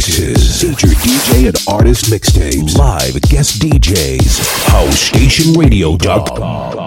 mixes. Feature DJ and artist mixtapes. Live guest DJs. HouseStationRadio.com.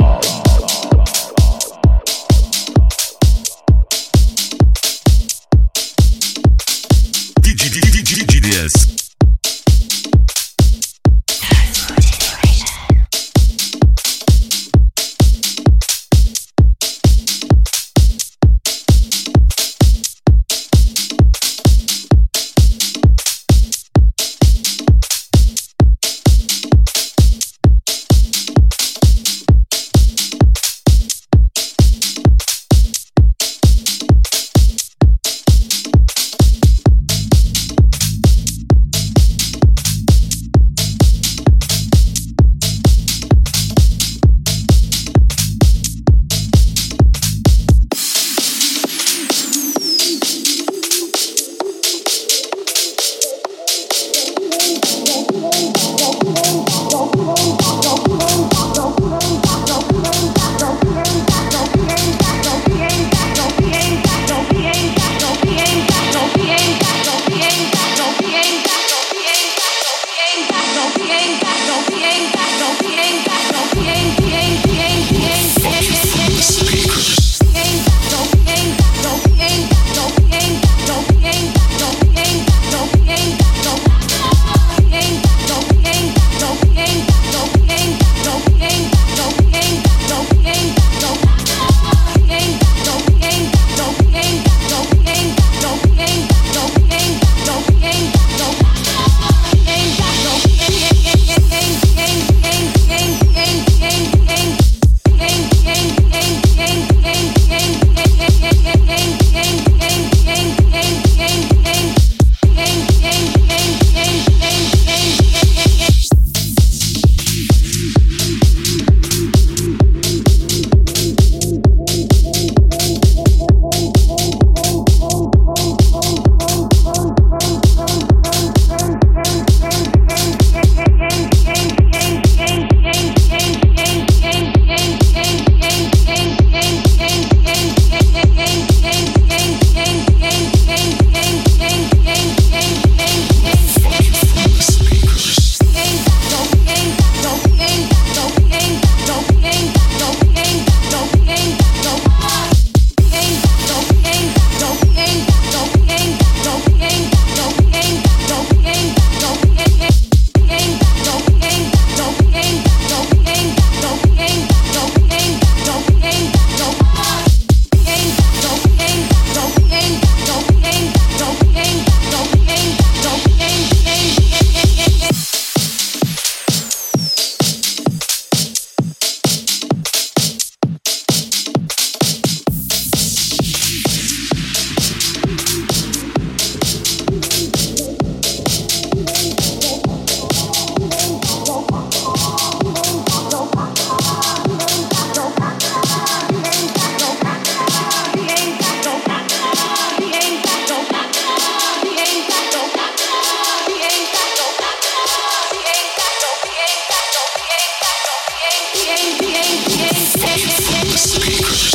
Speakers.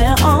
To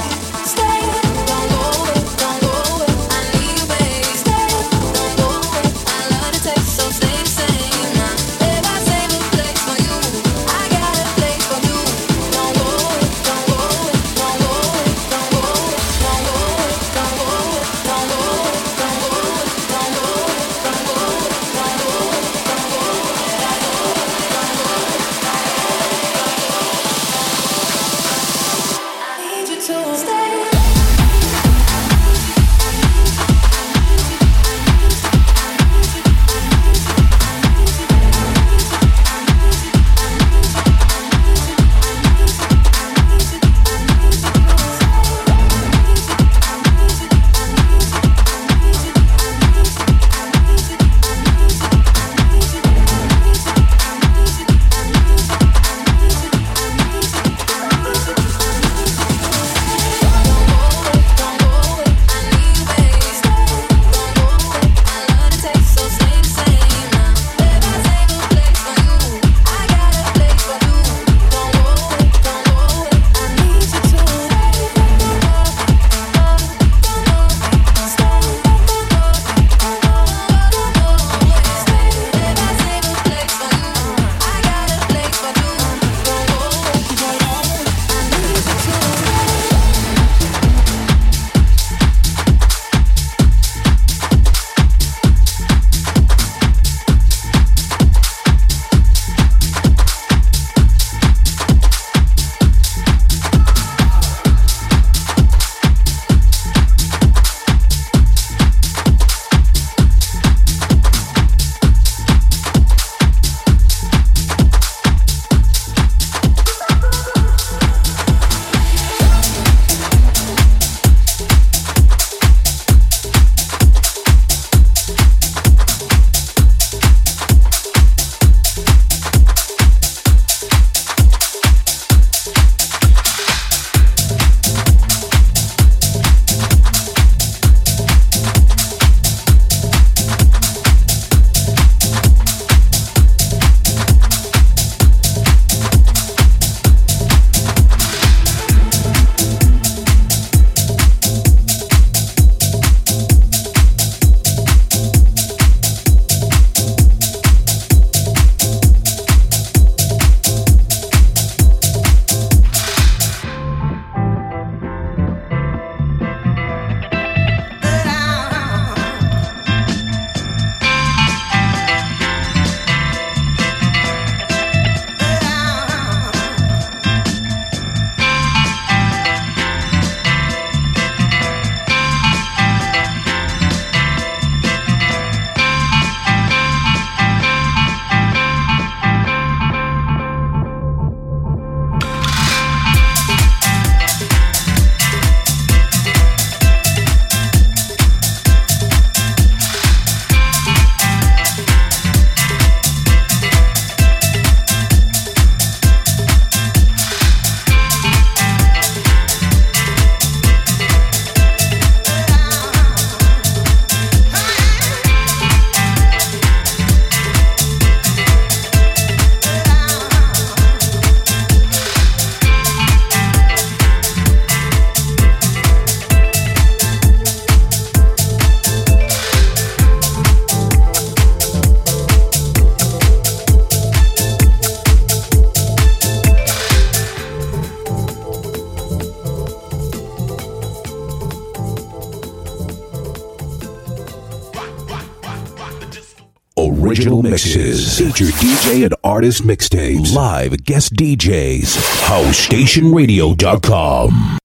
Mixtapes. Live guest DJs. HouseStationRadio.com.